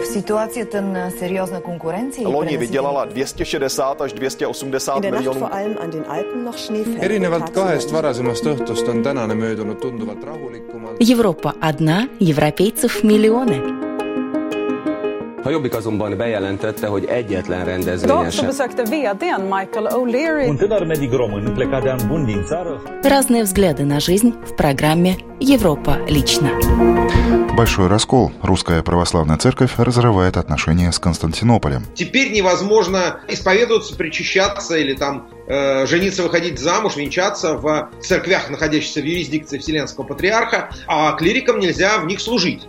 V situaci ten seriózna konkurenci. Loni vydělala 260 až 280 miljonů. erinevalt kahest varasemast õhtust on tänane möödunud tunduvalt rahulikumalt. Европа одна, европейцев миллионы. A Jobbik azonban bejelentette, hogy egyetlen rendezvényen sem. besökte vdn Michael O'Leary. Разные взгляды на жизнь в программе «Европа лично». Большой раскол. Русская православная церковь разрывает отношения с Константинополем. Теперь невозможно исповедоваться, причащаться или там э, жениться, выходить замуж, венчаться в церквях, находящихся в юрисдикции Вселенского Патриарха, а клирикам нельзя в них служить.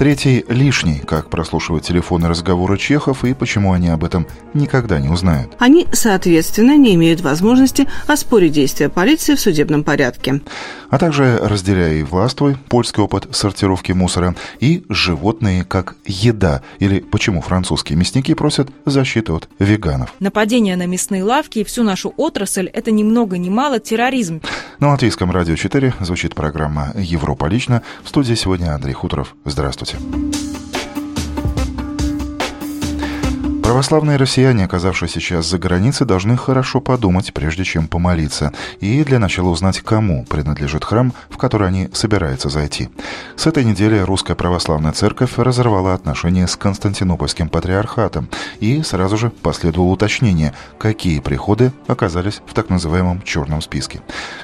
Третий – лишний, как прослушивать телефонные разговоры чехов и почему они об этом никогда не узнают. Они, соответственно, не имеют возможности оспорить действия полиции в судебном порядке. А также «Разделяй и властвуй» – польский опыт сортировки мусора и «Животные как еда» или «Почему французские мясники просят защиты от веганов». Нападение на мясные лавки и всю нашу отрасль – это ни много ни мало терроризм. На Латвийском радио 4 звучит программа «Европа лично». В студии сегодня Андрей Хуторов. Здравствуйте. Православные россияне, оказавшись сейчас за границей, должны хорошо подумать, прежде чем помолиться, и для начала узнать, кому принадлежит храм, в который они собираются зайти. С этой недели Русская Православная Церковь разорвала отношения с Константинопольским патриархатом, и сразу же последовало уточнение, какие приходы оказались в так называемом черном списке.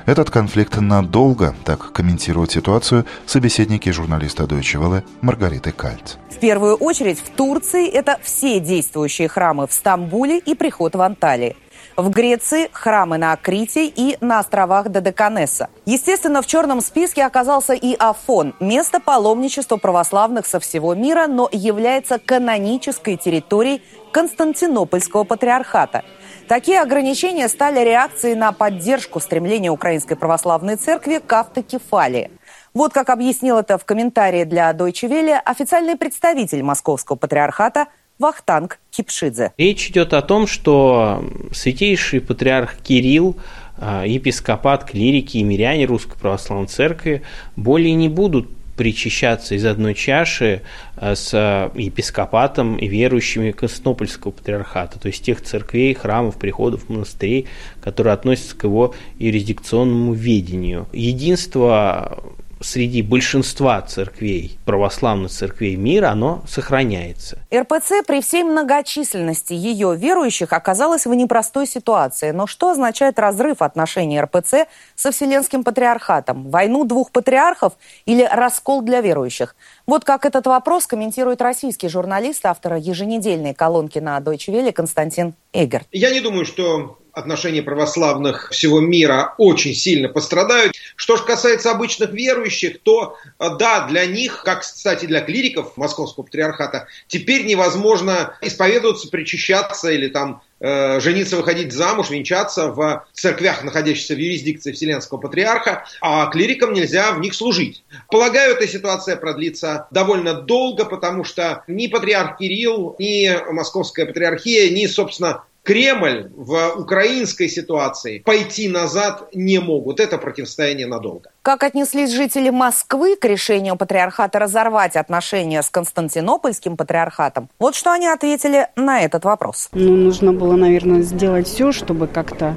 Этот конфликт надолго, так комментируют ситуацию собеседники журналиста Deutsche Welle Маргариты Кальц. В первую очередь в Турции это все действующие храмы в Стамбуле и приход в Анталии. В Греции храмы на Акрите и на островах Додеканеса. Естественно, в черном списке оказался и Афон, место паломничества православных со всего мира, но является канонической территорией Константинопольского патриархата. Такие ограничения стали реакцией на поддержку стремления Украинской Православной Церкви к автокефалии. Вот как объяснил это в комментарии для Deutsche Welle официальный представитель Московского патриархата Вахтанг Кипшидзе. Речь идет о том, что святейший патриарх Кирилл, епископат, клирики и миряне Русской Православной Церкви более не будут причащаться из одной чаши с епископатом и верующими Константинопольского патриархата, то есть тех церквей, храмов, приходов, монастырей, которые относятся к его юрисдикционному ведению. Единство среди большинства церквей, православных церквей мира, оно сохраняется. РПЦ при всей многочисленности ее верующих оказалась в непростой ситуации. Но что означает разрыв отношений РПЦ со Вселенским Патриархатом? Войну двух патриархов или раскол для верующих? Вот как этот вопрос комментирует российский журналист, автора еженедельной колонки на Deutsche Welle Константин Эгерт. Я не думаю, что отношения православных всего мира очень сильно пострадают. Что же касается обычных верующих, то да, для них, как, кстати, для клириков Московского патриархата, теперь невозможно исповедоваться, причащаться или там э, жениться, выходить замуж, венчаться в церквях, находящихся в юрисдикции Вселенского Патриарха, а клирикам нельзя в них служить. Полагаю, эта ситуация продлится довольно долго, потому что ни патриарх Кирилл, ни Московская Патриархия, ни, собственно, Кремль в украинской ситуации пойти назад не могут. Это противостояние надолго. Как отнеслись жители Москвы к решению патриархата разорвать отношения с Константинопольским патриархатом? Вот что они ответили на этот вопрос. Ну, нужно было, наверное, сделать все, чтобы как-то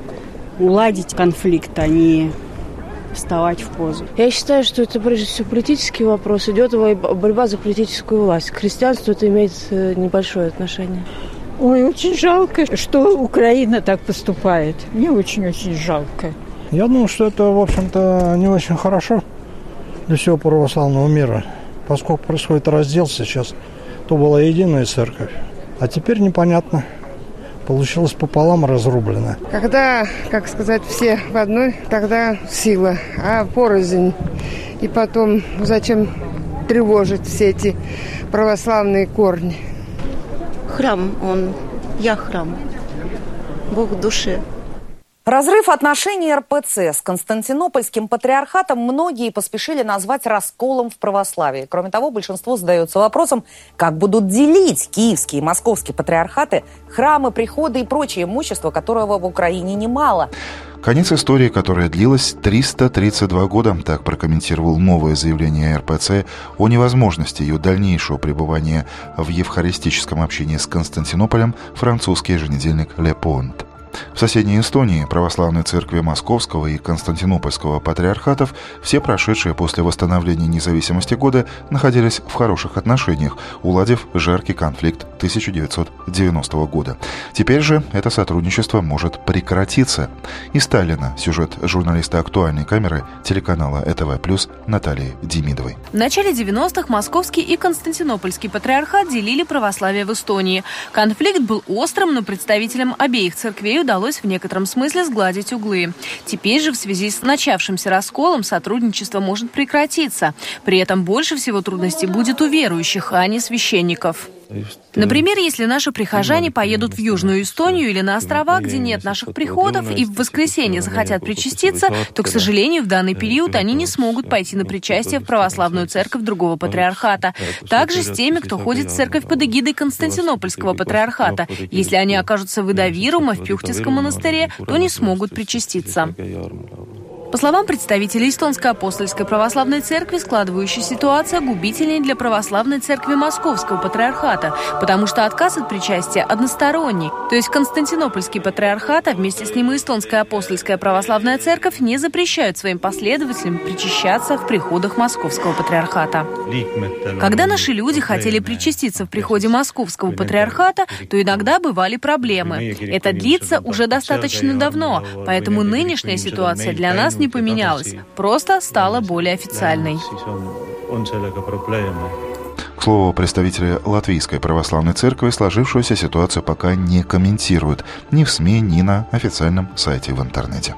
уладить конфликт, а не вставать в позу. Я считаю, что это прежде всего политический вопрос. Идет борьба за политическую власть. К христианству это имеет э, небольшое отношение. Ой, очень жалко, что Украина так поступает. Мне очень-очень жалко. Я думаю, что это, в общем-то, не очень хорошо для всего православного мира, поскольку происходит раздел сейчас. То была единая церковь, а теперь непонятно. Получилось пополам разрублено. Когда, как сказать, все в одной, тогда сила, а порознь. И потом, зачем тревожить все эти православные корни? Храм, он, я храм, Бог в душе. Разрыв отношений РПЦ с Константинопольским патриархатом многие поспешили назвать расколом в православии. Кроме того, большинство задается вопросом, как будут делить киевские и московские патриархаты, храмы, приходы и прочее имущество, которого в Украине немало. Конец истории, которая длилась 332 года, так прокомментировал новое заявление РПЦ о невозможности ее дальнейшего пребывания в евхаристическом общении с Константинополем французский еженедельник «Ле Понт». В соседней Эстонии православной церкви Московского и Константинопольского патриархатов все прошедшие после восстановления независимости годы находились в хороших отношениях, уладив жаркий конфликт 1990 года. Теперь же это сотрудничество может прекратиться. Из Сталина сюжет журналиста актуальной камеры телеканала ЭТВ+, Натальи Демидовой. В начале 90-х Московский и Константинопольский патриархат делили православие в Эстонии. Конфликт был острым, но представителям обеих церквей удалось в некотором смысле сгладить углы. Теперь же в связи с начавшимся расколом сотрудничество может прекратиться. При этом больше всего трудностей будет у верующих, а не священников. Например, если наши прихожане поедут в Южную Эстонию или на острова, где нет наших приходов, и в воскресенье захотят причаститься, то, к сожалению, в данный период они не смогут пойти на причастие в православную церковь другого патриархата. Также с теми, кто ходит в церковь под эгидой Константинопольского патриархата. Если они окажутся в Идавирума, в Пюхтинском монастыре, то не смогут причаститься. По словам представителей Эстонской апостольской православной церкви, складывающая ситуация губительнее для православной церкви Московского патриархата, потому что отказ от причастия односторонний. То есть Константинопольский патриархат, а вместе с ним и Эстонская апостольская православная церковь не запрещают своим последователям причащаться в приходах Московского патриархата. Когда наши люди хотели причаститься в приходе Московского патриархата, то иногда бывали проблемы. Это длится уже достаточно давно, поэтому нынешняя ситуация для нас не поменялась, просто стала более официальной. К слову, представители Латвийской православной церкви сложившуюся ситуацию пока не комментируют ни в СМИ, ни на официальном сайте в интернете.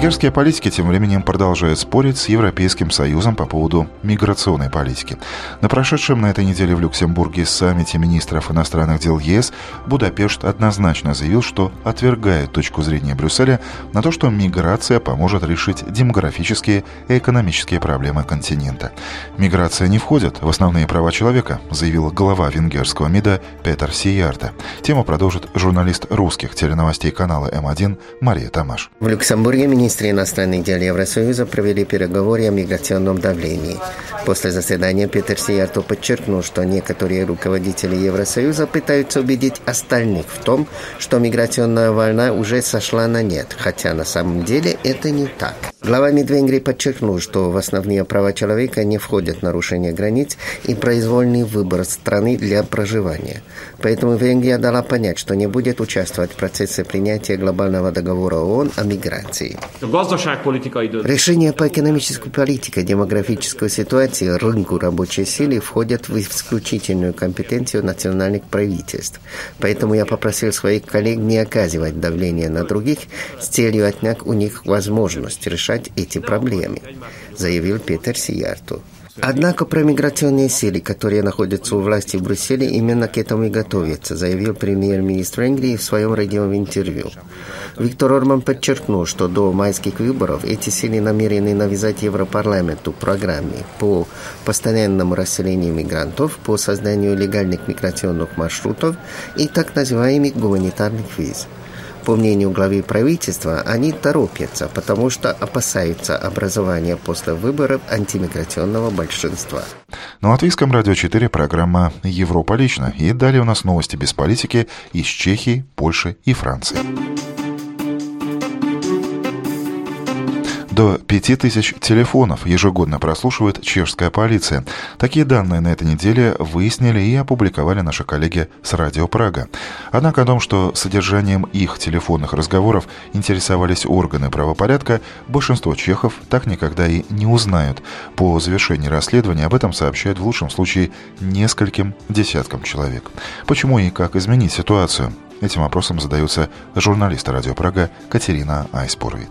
Венгерские политики тем временем продолжают спорить с Европейским Союзом по поводу миграционной политики. На прошедшем на этой неделе в Люксембурге саммите министров иностранных дел ЕС Будапешт однозначно заявил, что отвергает точку зрения Брюсселя на то, что миграция поможет решить демографические и экономические проблемы континента. Миграция не входит в основные права человека, заявил глава венгерского МИДа Петер Сиярта. Тему продолжит журналист русских теленовостей канала М1 Мария Тамаш. В Люксембурге министры иностранных дел Евросоюза провели переговоры о миграционном давлении. После заседания Петер Сиярто подчеркнул, что некоторые руководители Евросоюза пытаются убедить остальных в том, что миграционная волна уже сошла на нет, хотя на самом деле это не так. Глава МИД Венгрии подчеркнул, что в основные права человека не входят нарушение границ и произвольный выбор страны для проживания. Поэтому Венгрия дала понять, что не будет участвовать в процессе принятия глобального договора ООН о миграции. Решения по экономической политике, демографической ситуации, рынку рабочей силы входят в исключительную компетенцию национальных правительств. Поэтому я попросил своих коллег не оказывать давление на других с целью отнять у них возможность решать эти проблемы, заявил Петер Сиярту. Однако про миграционные силы, которые находятся у власти в Брюсселе, именно к этому и готовятся, заявил премьер-министр Венгрии в своем радиовом интервью. Виктор Орбан подчеркнул, что до майских выборов эти силы намерены навязать Европарламенту программы по постоянному расселению мигрантов, по созданию легальных миграционных маршрутов и так называемых гуманитарных виз. По мнению главы правительства, они торопятся, потому что опасаются образования после выборов антимиграционного большинства. На Латвийском радио 4 программа «Европа лично». И далее у нас новости без политики из Чехии, Польши и Франции. До 5000 телефонов ежегодно прослушивает чешская полиция. Такие данные на этой неделе выяснили и опубликовали наши коллеги с Радио Прага. Однако о том, что содержанием их телефонных разговоров интересовались органы правопорядка, большинство чехов так никогда и не узнают. По завершении расследования об этом сообщают в лучшем случае нескольким десяткам человек. Почему и как изменить ситуацию? Этим вопросом задается журналист Радио Прага Катерина Айспуровит.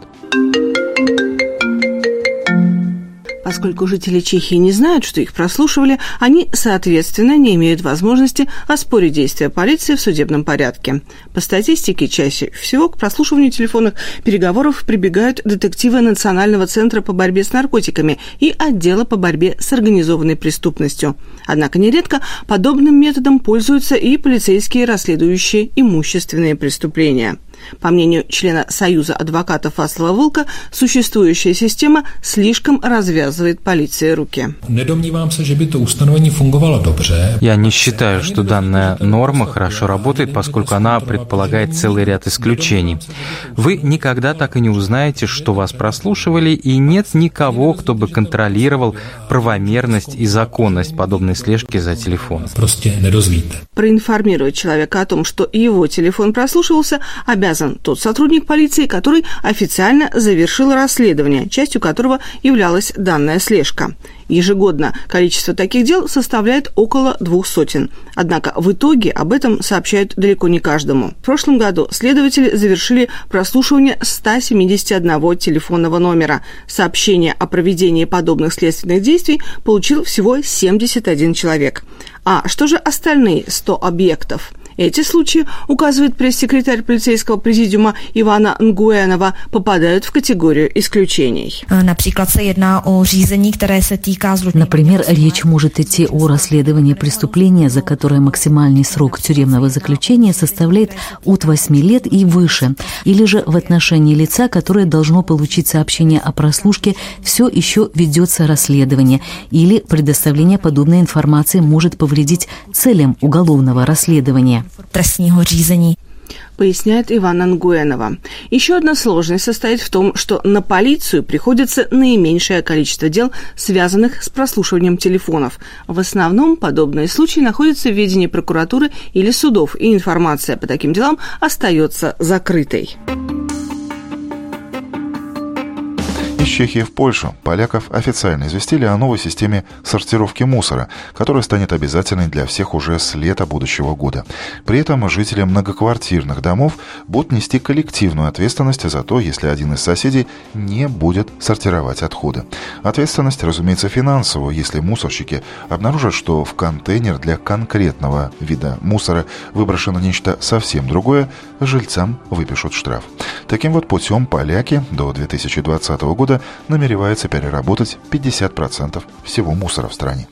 Поскольку жители Чехии не знают, что их прослушивали, они, соответственно, не имеют возможности оспорить действия полиции в судебном порядке. По статистике, чаще всего к прослушиванию телефонных переговоров прибегают детективы Национального центра по борьбе с наркотиками и отдела по борьбе с организованной преступностью. Однако нередко подобным методом пользуются и полицейские, расследующие имущественные преступления. По мнению члена Союза адвокатов Васлова Волка, существующая система слишком развязывает полиции руки. Я не считаю, что данная норма хорошо работает, поскольку она предполагает целый ряд исключений. Вы никогда так и не узнаете, что вас прослушивали, и нет никого, кто бы контролировал правомерность и законность подобной слежки за телефоном. Проинформировать человека о том, что его телефон прослушивался, обязан тот сотрудник полиции, который официально завершил расследование, частью которого являлась данная слежка. Ежегодно количество таких дел составляет около двух сотен. Однако в итоге об этом сообщают далеко не каждому. В прошлом году следователи завершили прослушивание 171 телефонного номера. Сообщение о проведении подобных следственных действий получил всего 71 человек. А что же остальные 100 объектов? Эти случаи, указывает пресс-секретарь полицейского президиума Ивана Нгуэнова, попадают в категорию исключений. Например, речь может идти о расследовании преступления, за которое максимальный срок тюремного заключения составляет от 8 лет и выше, или же в отношении лица, которое должно получить сообщение о прослушке, все еще ведется расследование, или предоставление подобной информации может повредить целям уголовного расследования trestního řízení поясняет Иван Ангуэнова. Еще одна сложность состоит в том, что на полицию приходится наименьшее количество дел, связанных с прослушиванием телефонов. В основном подобные случаи находятся в ведении прокуратуры или судов, и информация по таким делам остается закрытой. Из Чехии в Польшу поляков официально известили о новой системе сортировки мусора, которая станет обязательной для всех уже с лета будущего года. При этом жители многоквартирных домов будут нести коллективную ответственность за то, если один из соседей не будет сортировать отходы. Ответственность, разумеется, финансовую, если мусорщики обнаружат, что в контейнер для конкретного вида мусора выброшено нечто совсем другое, жильцам выпишут штраф. Таким вот путем поляки до 2020 года года намеревается переработать 50% всего мусора в стране.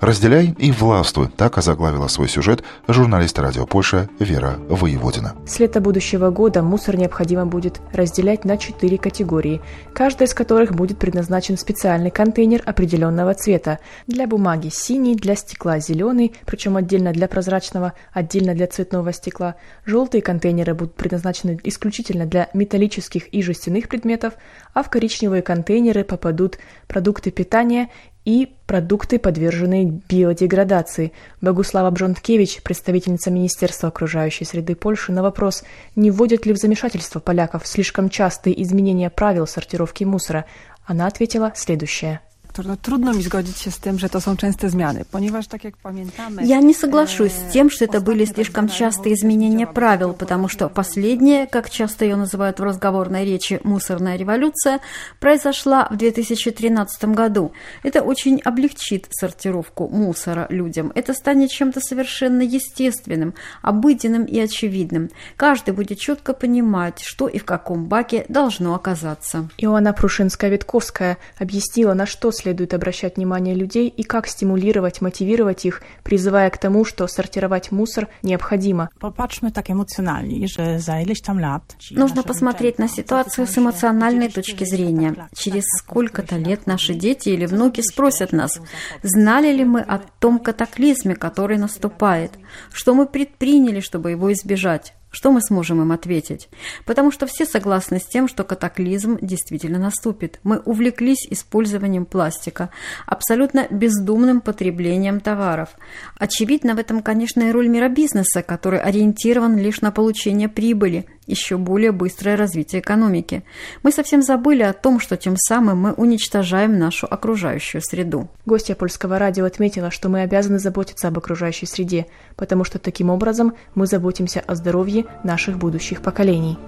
«Разделяй и властвуй» – так озаглавила свой сюжет журналист радио Польша Вера Воеводина. С лета будущего года мусор необходимо будет разделять на четыре категории, каждая из которых будет предназначен специальный контейнер определенного цвета. Для бумаги синий, для стекла зеленый, причем отдельно для прозрачного, отдельно для цветного стекла. Желтые контейнеры будут предназначены исключительно для металлических и жестяных предметов, а в коричневые контейнеры попадут продукты питания и продукты, подверженные биодеградации. Богуслава Бжонткевич, представительница Министерства окружающей среды Польши, на вопрос, не вводят ли в замешательство поляков слишком частые изменения правил сортировки мусора, она ответила следующее – Трудно mi zgodzić się z tym, że to są częste zmiany, ponieważ, tak jak pamiętamy... Я не соглашусь с тем, что это были слишком частые изменения правил, потому что последняя, как часто ее называют в разговорной речи «мусорная революция», произошла в 2013 году. Это очень облегчит сортировку мусора людям. Это станет чем-то совершенно естественным, обыденным и очевидным. Каждый будет четко понимать, что и в каком баке должно оказаться. Иоанна Прушинская-Витковская объяснила, на что следует обращать внимание людей и как стимулировать, мотивировать их, призывая к тому, что сортировать мусор необходимо. Нужно посмотреть на ситуацию с эмоциональной точки зрения. Через сколько-то лет наши дети или внуки спросят нас, знали ли мы о том катаклизме, который наступает, что мы предприняли, чтобы его избежать. Что мы сможем им ответить? Потому что все согласны с тем, что катаклизм действительно наступит. Мы увлеклись использованием пластика, абсолютно бездумным потреблением товаров. Очевидно в этом, конечно, и роль миробизнеса, который ориентирован лишь на получение прибыли – еще более быстрое развитие экономики. Мы совсем забыли о том, что тем самым мы уничтожаем нашу окружающую среду. Гостья польского радио отметила, что мы обязаны заботиться об окружающей среде, потому что таким образом мы заботимся о здоровье наших будущих поколений.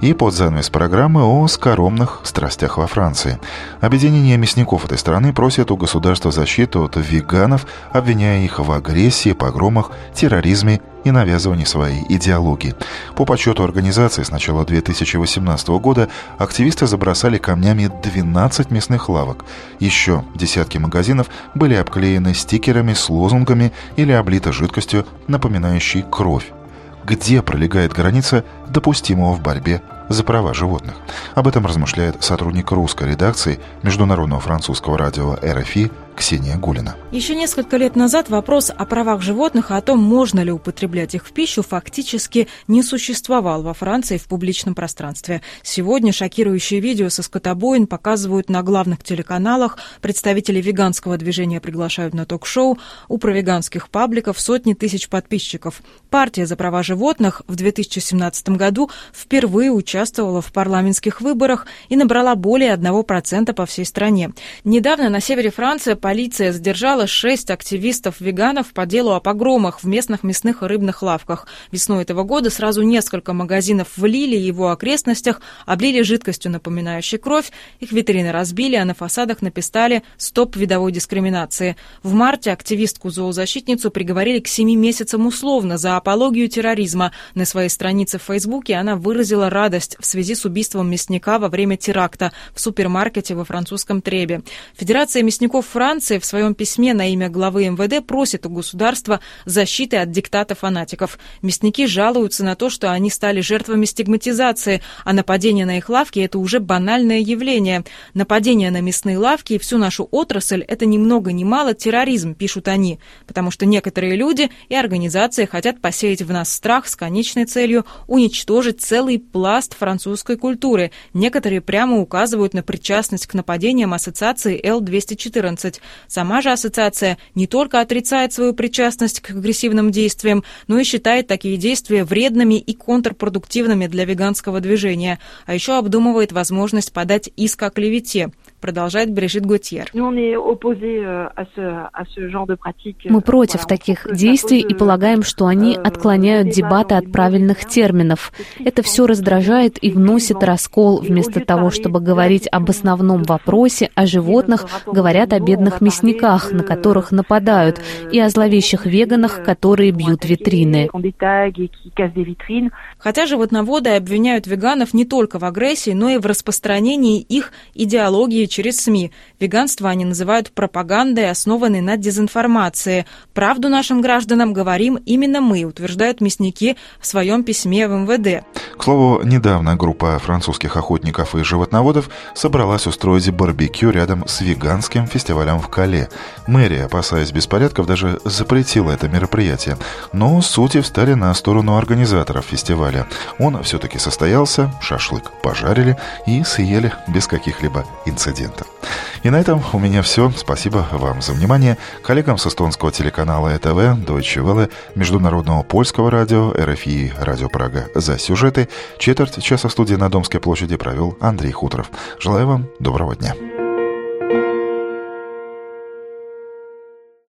И под занавес программы о скоромных страстях во Франции. Объединение мясников этой страны просит у государства защиту от веганов, обвиняя их в агрессии, погромах, терроризме и навязывании своей идеологии. По подсчету организации с начала 2018 года активисты забросали камнями 12 мясных лавок. Еще десятки магазинов были обклеены стикерами с лозунгами или облиты жидкостью, напоминающей кровь. где пролегает граница допустимого в борьбе за права животных. Об этом размышляет сотрудник русской редакции Международного французского радио РФИ Ксения Гулина. Еще несколько лет назад вопрос о правах животных и о том, можно ли употреблять их в пищу, фактически не существовал во Франции в публичном пространстве. Сегодня шокирующие видео со скотобоин показывают на главных телеканалах, представители веганского движения приглашают на ток-шоу, у провеганских пабликов сотни тысяч подписчиков. Партия за права животных в 2017 году впервые участвовала в парламентских выборах и набрала более 1% по всей стране. Недавно на севере Франции полиция задержала шесть активистов-веганов по делу о погромах в местных мясных и рыбных лавках. Весной этого года сразу несколько магазинов в Лиле и его окрестностях облили жидкостью, напоминающей кровь. Их витрины разбили, а на фасадах написали «Стоп видовой дискриминации». В марте активистку-зоозащитницу приговорили к семи месяцам условно за апологию терроризма. На своей странице в Фейсбуке она выразила радость в связи с убийством мясника во время теракта в супермаркете во французском Требе. Федерация мясников Франции Франция в своем письме на имя главы МВД просит у государства защиты от диктата фанатиков. Мясники жалуются на то, что они стали жертвами стигматизации, а нападение на их лавки – это уже банальное явление. Нападение на мясные лавки и всю нашу отрасль – это ни много ни мало терроризм, пишут они, потому что некоторые люди и организации хотят посеять в нас страх с конечной целью уничтожить целый пласт французской культуры. Некоторые прямо указывают на причастность к нападениям ассоциации Л-214. Сама же ассоциация не только отрицает свою причастность к агрессивным действиям, но и считает такие действия вредными и контрпродуктивными для веганского движения, а еще обдумывает возможность подать иск о клевете продолжает Брижит Готьер. Euh, Мы против таких действий и полагаем, что они отклоняют дебаты от правильных терминов. Это все раздражает и вносит раскол. Вместо того, чтобы говорить об основном вопросе, о животных, говорят о бедных мясниках, на которых нападают, и о зловещих веганах, которые бьют витрины. Хотя животноводы обвиняют веганов не только в агрессии, но и в распространении их идеологии через СМИ. Веганство они называют пропагандой, основанной на дезинформации. Правду нашим гражданам говорим именно мы, утверждают мясники в своем письме в МВД. К слову, недавно группа французских охотников и животноводов собралась устроить барбекю рядом с веганским фестивалем в Кале. Мэрия, опасаясь беспорядков, даже запретила это мероприятие. Но сути встали на сторону организаторов фестиваля. Он все-таки состоялся, шашлык пожарили и съели без каких-либо инцидентов. И на этом у меня все. Спасибо вам за внимание. Коллегам с эстонского телеканала ЭТВ, Deutsche Welle, Международного польского радио, РФИ, Радио Прага за сюжеты. Четверть часа в студии на Домской площади провел Андрей Хуторов. Желаю вам доброго дня.